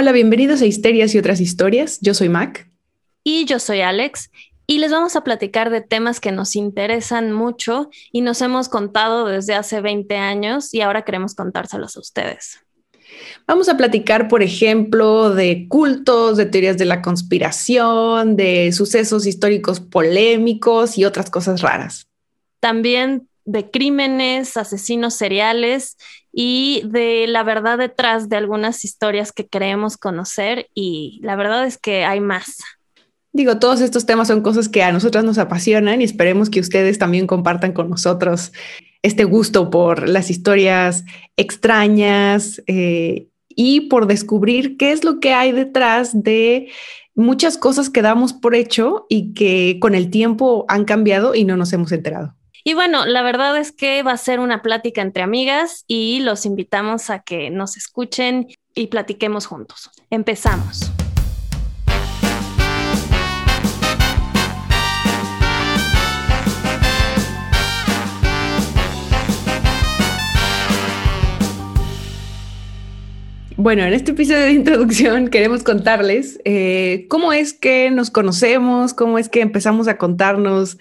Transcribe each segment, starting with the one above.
Hola, bienvenidos a Histerias y otras historias. Yo soy Mac. Y yo soy Alex. Y les vamos a platicar de temas que nos interesan mucho y nos hemos contado desde hace 20 años y ahora queremos contárselos a ustedes. Vamos a platicar, por ejemplo, de cultos, de teorías de la conspiración, de sucesos históricos polémicos y otras cosas raras. También de crímenes, asesinos seriales y de la verdad detrás de algunas historias que queremos conocer y la verdad es que hay más. Digo, todos estos temas son cosas que a nosotras nos apasionan y esperemos que ustedes también compartan con nosotros este gusto por las historias extrañas eh, y por descubrir qué es lo que hay detrás de muchas cosas que damos por hecho y que con el tiempo han cambiado y no nos hemos enterado. Y bueno, la verdad es que va a ser una plática entre amigas y los invitamos a que nos escuchen y platiquemos juntos. Empezamos. Bueno, en este episodio de introducción queremos contarles eh, cómo es que nos conocemos, cómo es que empezamos a contarnos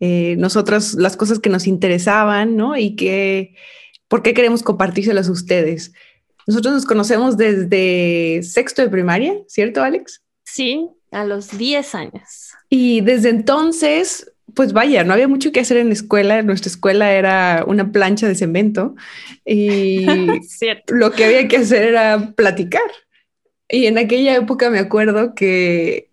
eh, nosotros las cosas que nos interesaban, ¿no? Y que, por qué queremos compartírselas a ustedes. Nosotros nos conocemos desde sexto de primaria, ¿cierto, Alex? Sí, a los 10 años. Y desde entonces, pues vaya, no había mucho que hacer en la escuela. Nuestra escuela era una plancha de cemento y lo que había que hacer era platicar. Y en aquella época me acuerdo que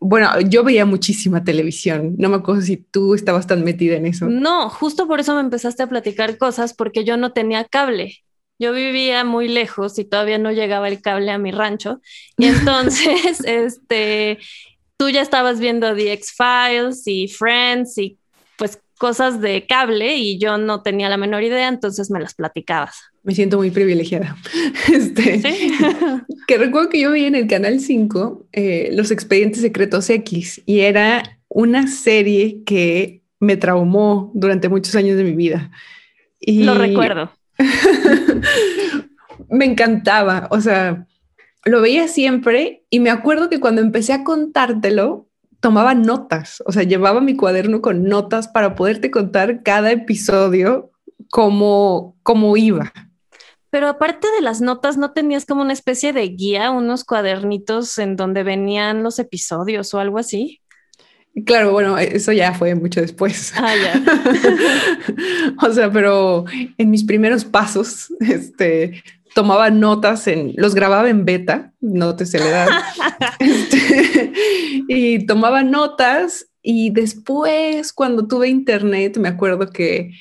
bueno, yo veía muchísima televisión. No me acuerdo si tú estabas tan metida en eso. No, justo por eso me empezaste a platicar cosas porque yo no tenía cable. Yo vivía muy lejos y todavía no llegaba el cable a mi rancho. Y entonces, este, tú ya estabas viendo The X-Files y Friends y pues cosas de cable y yo no tenía la menor idea, entonces me las platicabas. Me siento muy privilegiada. Este, que recuerdo que yo vi en el Canal 5 eh, Los Expedientes Secretos X y era una serie que me traumó durante muchos años de mi vida. Y Lo recuerdo. me encantaba, o sea, lo veía siempre y me acuerdo que cuando empecé a contártelo, tomaba notas, o sea, llevaba mi cuaderno con notas para poderte contar cada episodio como, como iba. Pero aparte de las notas, ¿no tenías como una especie de guía, unos cuadernitos en donde venían los episodios o algo así? Claro, bueno, eso ya fue mucho después. Ah, ya. o sea, pero en mis primeros pasos, este, tomaba notas en, los grababa en beta, no te se le da. Este, y tomaba notas y después cuando tuve internet, me acuerdo que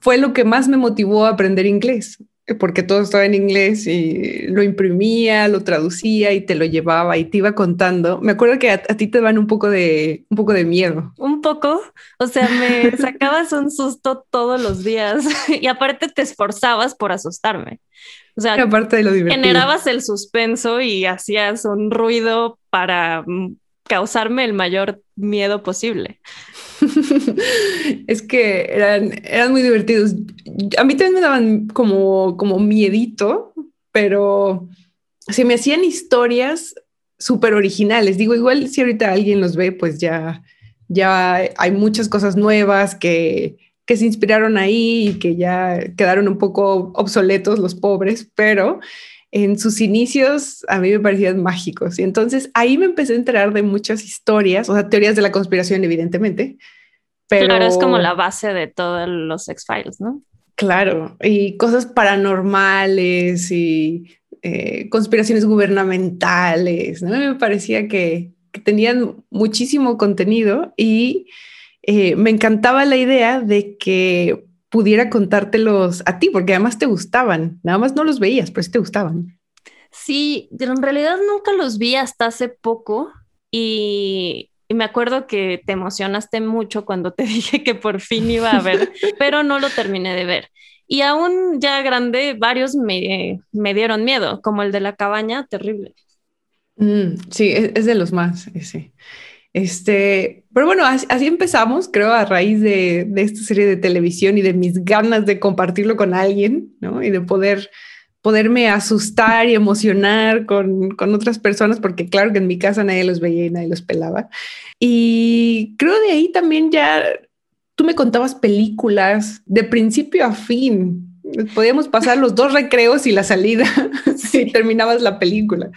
fue lo que más me motivó a aprender inglés porque todo estaba en inglés y lo imprimía, lo traducía y te lo llevaba y te iba contando. Me acuerdo que a, ti te van un poco de un poco de miedo. Un poco, o sea, me sacabas un susto todos los días y aparte te esforzabas por asustarme. O sea, aparte de lo generabas el suspenso y hacías un ruido para mm, causarme el mayor miedo posible. es que eran, muy divertidos. A mí también me daban como, como miedito, pero se me hacían historias súper originales. Digo, igual si ahorita alguien los ve, pues ya, ya hay muchas cosas nuevas que, que se inspiraron ahí y que ya quedaron un poco obsoletos los pobres, pero en sus inicios a mí me parecían mágicos. Y entonces ahí me empecé a enterar de muchas historias, o sea, teorías de la conspiración, evidentemente. Pero... Claro, es como la base de todos los X-Files, ¿no? Claro, y cosas paranormales y eh, conspiraciones gubernamentales, ¿no? Me parecía que, tenían muchísimo contenido y eh, me encantaba la idea de que pudiera contártelos a ti, porque además te gustaban, nada más no los veías, pero sí te gustaban. Sí, en realidad nunca los vi hasta hace poco y, me acuerdo que te emocionaste mucho cuando te dije que por fin iba a ver, pero no lo terminé de ver. Y aún ya grande, varios me, me dieron miedo, como el de la cabaña, terrible. Mm, sí, es, de los más, sí. Este, pero bueno, así, empezamos, creo, a raíz de, esta serie de televisión y de mis ganas de compartirlo con alguien, ¿no? Y de poder poderme asustar y emocionar con, con, otras personas, porque claro que en mi casa nadie los veía y nadie los pelaba. Y creo de ahí también ya tú me contabas películas de principio a fin. Podíamos pasar los dos recreos y la salida si terminabas la película.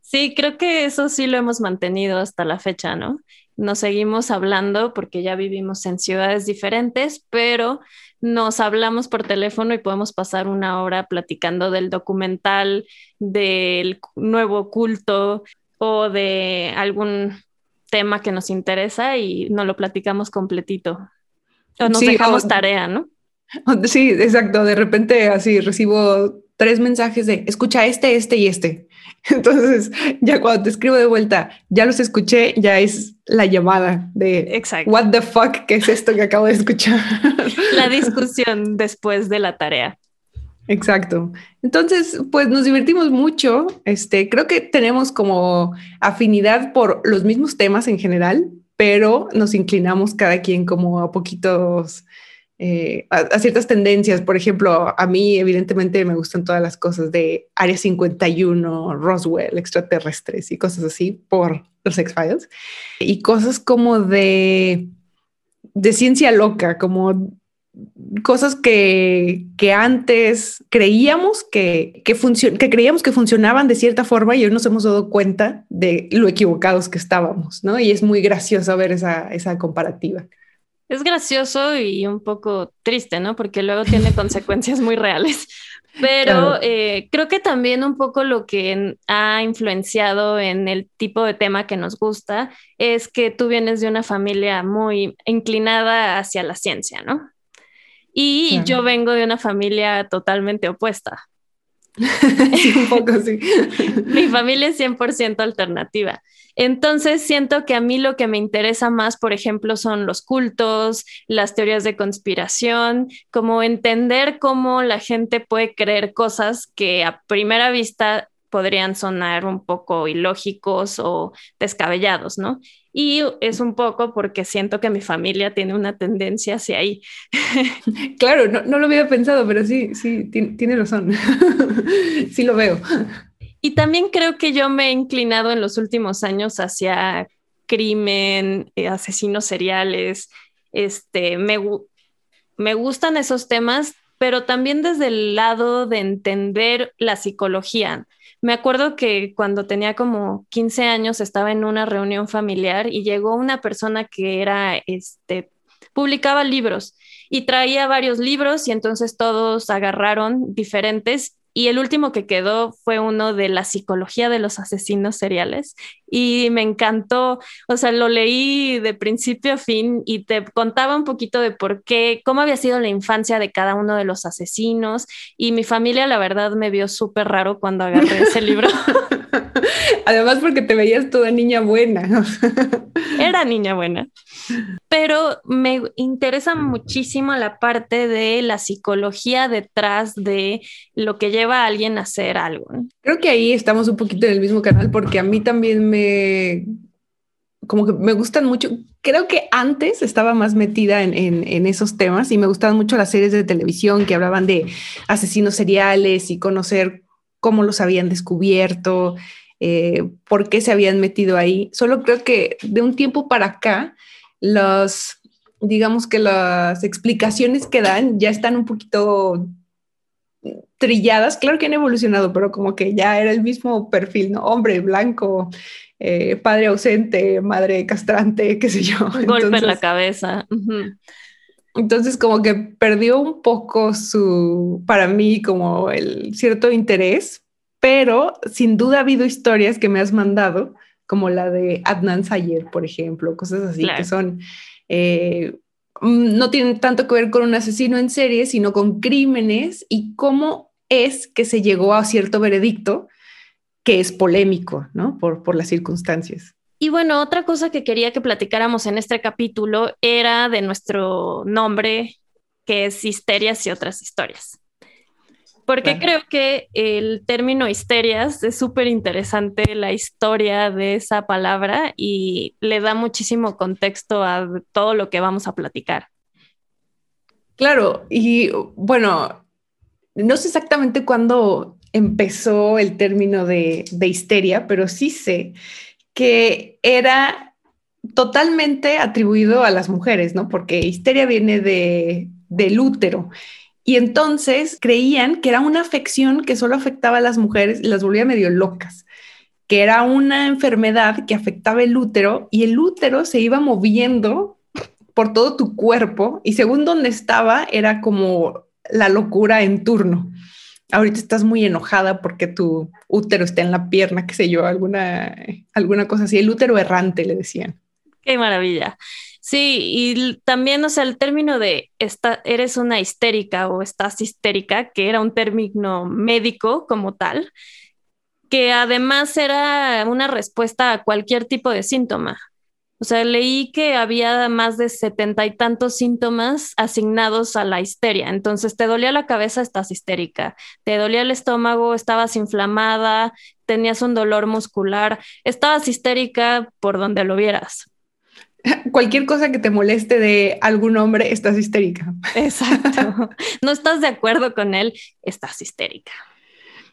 Sí, creo que eso sí lo hemos mantenido hasta la fecha, ¿no? Nos seguimos hablando porque ya vivimos en ciudades diferentes, pero nos hablamos por teléfono y podemos pasar una hora platicando del documental, del nuevo culto o de algún tema que nos interesa y nos lo platicamos completito. O nos dejamos tarea, ¿no? Sí, exacto. De repente así recibo tres mensajes de escucha este, este y este. Entonces, ya cuando te escribo de vuelta, ya los escuché, ya es la llamada de Exacto. what the fuck, ¿qué es esto que acabo de escuchar? La discusión después de la tarea. Exacto. Entonces, pues nos divertimos mucho. Este, creo que tenemos como afinidad por los mismos temas en general, pero nos inclinamos cada quien como a poquitos, eh, a, ciertas tendencias. Por ejemplo, a mí evidentemente me gustan todas las cosas de Área 51, Roswell, extraterrestres y cosas así por los X-Files. Y cosas como de, de ciencia loca, como cosas que, que antes creíamos que, que, que creíamos que funcionaban de cierta forma y hoy nos hemos dado cuenta de lo equivocados que estábamos, ¿no? Y es muy gracioso ver esa, esa comparativa. Es gracioso y un poco triste, ¿no? Porque luego tiene consecuencias muy reales. Pero eh, creo que también un poco lo que ha influenciado en el tipo de tema que nos gusta es que tú vienes de una familia muy inclinada hacia la ciencia, ¿no? Y yo vengo de una familia totalmente opuesta. sí, un poco sí. Mi familia es 100% alternativa. Entonces siento que a mí lo que me interesa más, por ejemplo, son los cultos, las teorías de conspiración, como entender cómo la gente puede creer cosas que a primera vista podrían sonar un poco ilógicos o descabellados, ¿no? Y es un poco porque siento que mi familia tiene una tendencia hacia ahí. Claro, no, lo había pensado, pero sí, sí, tiene, razón. sí lo veo. Y también creo que yo me he inclinado en los últimos años hacia crimen, eh, asesinos seriales. Este, me, me gustan esos temas, pero también desde el lado de entender la psicología. Me acuerdo que cuando tenía como 15 años estaba en una reunión familiar y llegó una persona que era, este, publicaba libros y traía varios libros y entonces todos agarraron diferentes y el último que quedó fue uno de la psicología de los asesinos seriales y me encantó, o sea, lo leí de principio a fin y te contaba un poquito de por qué, cómo había sido la infancia de cada uno de los asesinos y mi familia la verdad me vio súper raro cuando agarré ese libro. Además porque te veías toda niña buena. Era niña buena. Pero me interesa muchísimo la parte de la psicología detrás de lo que lleva a alguien a hacer algo. Creo que ahí estamos un poquito en el mismo canal porque a mí también me como que me gustan mucho. Creo que antes estaba más metida en, en, esos temas y me gustaban mucho las series de televisión que hablaban de asesinos seriales y conocer cómo los habían descubierto eh, por qué se habían metido ahí. Solo creo que de un tiempo para acá, los, digamos que las explicaciones que dan ya están un poquito trilladas. Claro que han evolucionado, pero como que ya era el mismo perfil, ¿no? Hombre blanco, eh, padre ausente, madre castrante, qué sé yo. Golpe en la cabeza. Entonces como que perdió un poco su, para mí, como el cierto interés pero sin duda ha habido historias que me has mandado, como la de Adnan Sayer, por ejemplo, cosas así que son, eh, mm, no tienen tanto que ver con un asesino en serie, sino con crímenes y cómo es que se llegó a cierto veredicto que es polémico, ¿no? Por, por las circunstancias. Y bueno, otra cosa que quería que platicáramos en este capítulo era de nuestro nombre, que es Histerias y otras historias. Porque creo que el término histerias es súper interesante la historia de esa palabra y le da muchísimo contexto a todo lo que vamos a platicar. Claro, y bueno, no sé exactamente cuándo empezó el término de, de histeria, pero sí sé que era totalmente atribuido a las mujeres, ¿no? Porque histeria viene de, del útero. Y entonces creían que era una afección que solo afectaba a las mujeres y las volvía medio locas, que era una enfermedad que afectaba el útero y el útero se iba moviendo por todo tu cuerpo y según donde estaba era como la locura en turno. Ahorita estás muy enojada porque tu útero está en la pierna, qué sé yo, alguna, alguna cosa así. El útero errante, le decían. Qué maravilla. Sí, y también, o sea, el término de esta, eres una histérica o estás histérica, que era un término médico como tal, que además era una respuesta a cualquier tipo de síntoma. O sea, leí que había más de setenta y tantos síntomas asignados a la histeria. Entonces, te dolía la cabeza, estás histérica. Te dolía el estómago, estabas inflamada, tenías un dolor muscular, estabas histérica por donde lo vieras. Cualquier cosa que te moleste de algún hombre, estás histérica. Exacto. No estás de acuerdo con él, estás histérica.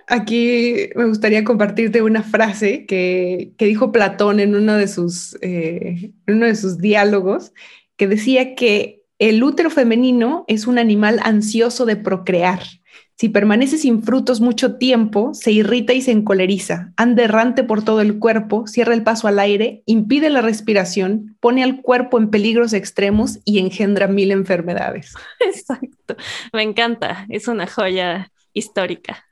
Aquí me gustaría compartirte una frase que, dijo Platón en uno, de sus, eh, en uno de sus diálogos, que decía que el útero femenino es un animal ansioso de procrear. Si permanece sin frutos mucho tiempo, se irrita y se encoleriza, anda errante por todo el cuerpo, cierra el paso al aire, impide la respiración, pone al cuerpo en peligros extremos y engendra mil enfermedades. Exacto, me encanta, es una joya histórica.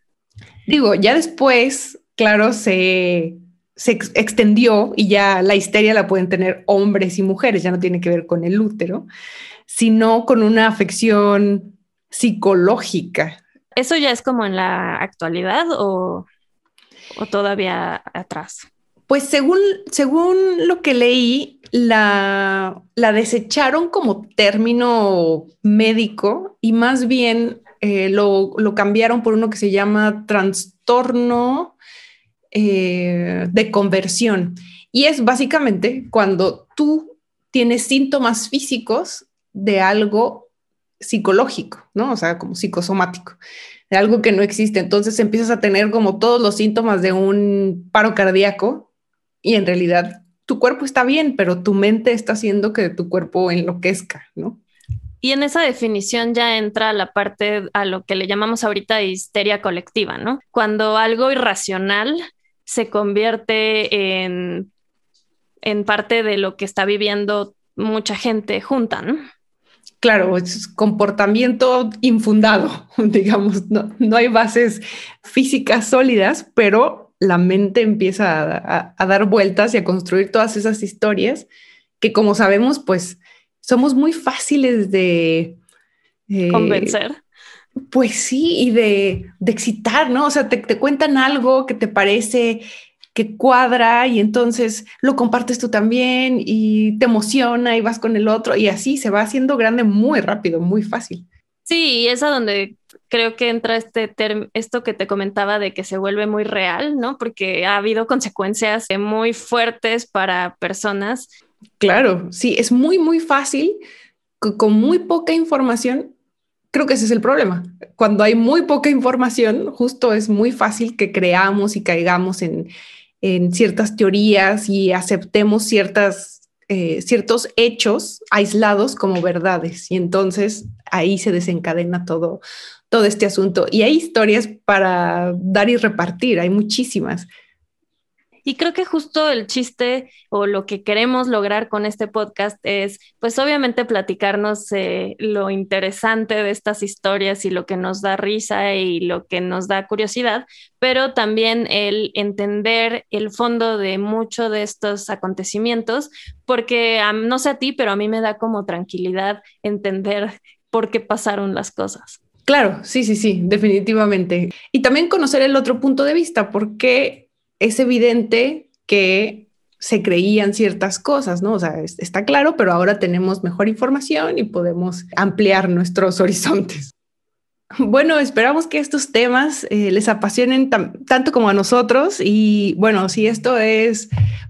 Digo, ya después, claro, se, se extendió y ya la histeria la pueden tener hombres y mujeres, ya no tiene que ver con el útero, sino con una afección psicológica. ¿Eso ya es como en la actualidad o, o todavía atrás? Pues según, según lo que leí, la, la desecharon como término médico y más bien eh, lo, cambiaron por uno que se llama trastorno eh, de conversión. Y es básicamente cuando tú tienes síntomas físicos de algo psicológico, ¿no? O sea, como psicosomático, de algo que no existe. Entonces empiezas a tener como todos los síntomas de un paro cardíaco y en realidad tu cuerpo está bien, pero tu mente está haciendo que tu cuerpo enloquezca, ¿no? Y en esa definición ya entra la parte a lo que le llamamos ahorita histeria colectiva, ¿no? Cuando algo irracional se convierte en, en parte de lo que está viviendo mucha gente junta, ¿no? Claro, es comportamiento infundado, digamos, no, no hay bases físicas sólidas, pero la mente empieza a dar vueltas y a construir todas esas historias que como sabemos, pues somos muy fáciles de... Eh, Convencer. Pues sí, y de, excitar, ¿no? O sea, te, cuentan algo que te parece que cuadra y entonces lo compartes tú también y te emociona y vas con el otro y así se va haciendo grande muy rápido, muy fácil. Sí, y es a donde creo que entra este esto que te comentaba de que se vuelve muy real, ¿no? Porque ha habido consecuencias muy fuertes para personas Claro, sí, es muy, muy fácil, con muy poca información. Creo que ese es el problema. Cuando hay muy poca información, justo es muy fácil que creamos y caigamos en, ciertas teorías y aceptemos ciertas, eh, ciertos hechos aislados como verdades. Y entonces ahí se desencadena todo, todo este asunto. Y hay historias para dar y repartir, hay muchísimas. Y creo que justo el chiste o lo que queremos lograr con este podcast es, pues obviamente platicarnos eh, lo interesante de estas historias y lo que nos da risa y lo que nos da curiosidad, pero también el entender el fondo de mucho de estos acontecimientos, porque no sé a ti, pero a mí me da como tranquilidad entender por qué pasaron las cosas. Claro, sí, sí, sí, definitivamente. Y también conocer el otro punto de vista, porque es evidente que se creían ciertas cosas, ¿no? O sea, está claro, pero ahora tenemos mejor información y podemos ampliar nuestros horizontes. Bueno, esperamos que estos temas eh, les apasionen tanto como a nosotros y bueno, si esto es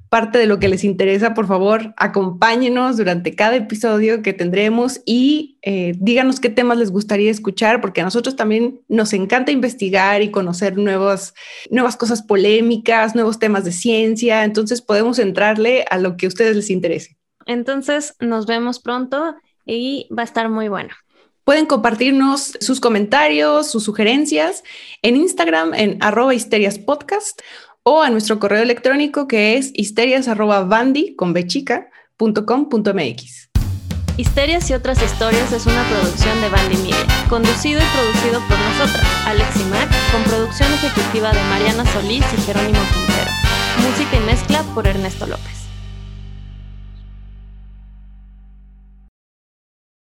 parte de lo que les interesa, por favor, acompáñenos durante cada episodio que tendremos y eh, díganos qué temas les gustaría escuchar, porque a nosotros también nos encanta investigar y conocer nuevas, nuevas cosas polémicas, nuevos temas de ciencia, entonces podemos entrarle a lo que a ustedes les interese. Entonces, nos vemos pronto y va a estar muy bueno. Pueden compartirnos sus comentarios, sus sugerencias en Instagram en arroba histeriaspodcast o a nuestro correo electrónico que es histerias.bandi con Histerias y otras historias es una producción de Bandy Media, conducido y producido por nosotras, Alex y Mac, con producción ejecutiva de Mariana Solís y Jerónimo Quintero. Música y mezcla por Ernesto López.